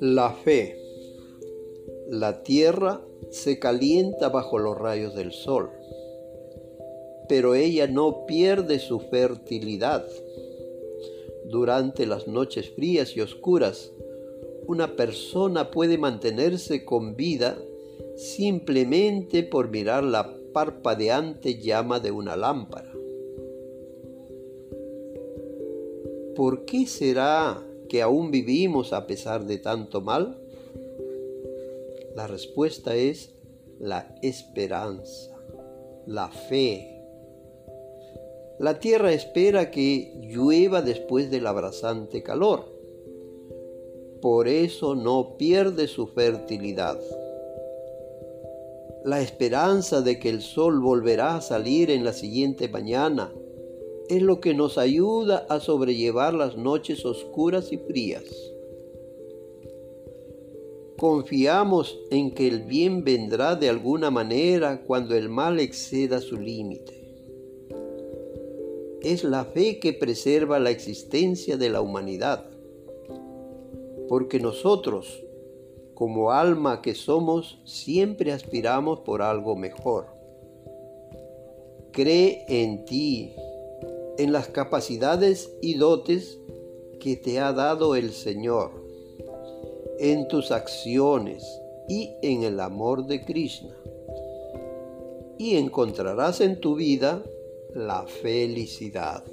La fe. La tierra se calienta bajo los rayos del sol, pero ella no pierde su fertilidad. Durante las noches frías y oscuras, una persona puede mantenerse con vida simplemente por mirar la parpadeante llama de una lámpara. ¿Por qué será que aún vivimos a pesar de tanto mal? La respuesta es la esperanza, la fe. La tierra espera que llueva después del abrasante calor. Por eso no pierde su fertilidad. La esperanza de que el sol volverá a salir en la siguiente mañana es lo que nos ayuda a sobrellevar las noches oscuras y frías. Confiamos en que el bien vendrá de alguna manera cuando el mal exceda su límite. Es la fe que preserva la existencia de la humanidad, porque nosotros, como alma que somos, siempre aspiramos por algo mejor. Cree en ti, en las capacidades y dotes que te ha dado el Señor, en tus acciones y en el amor de Krishna. Y encontrarás en tu vida la felicidad.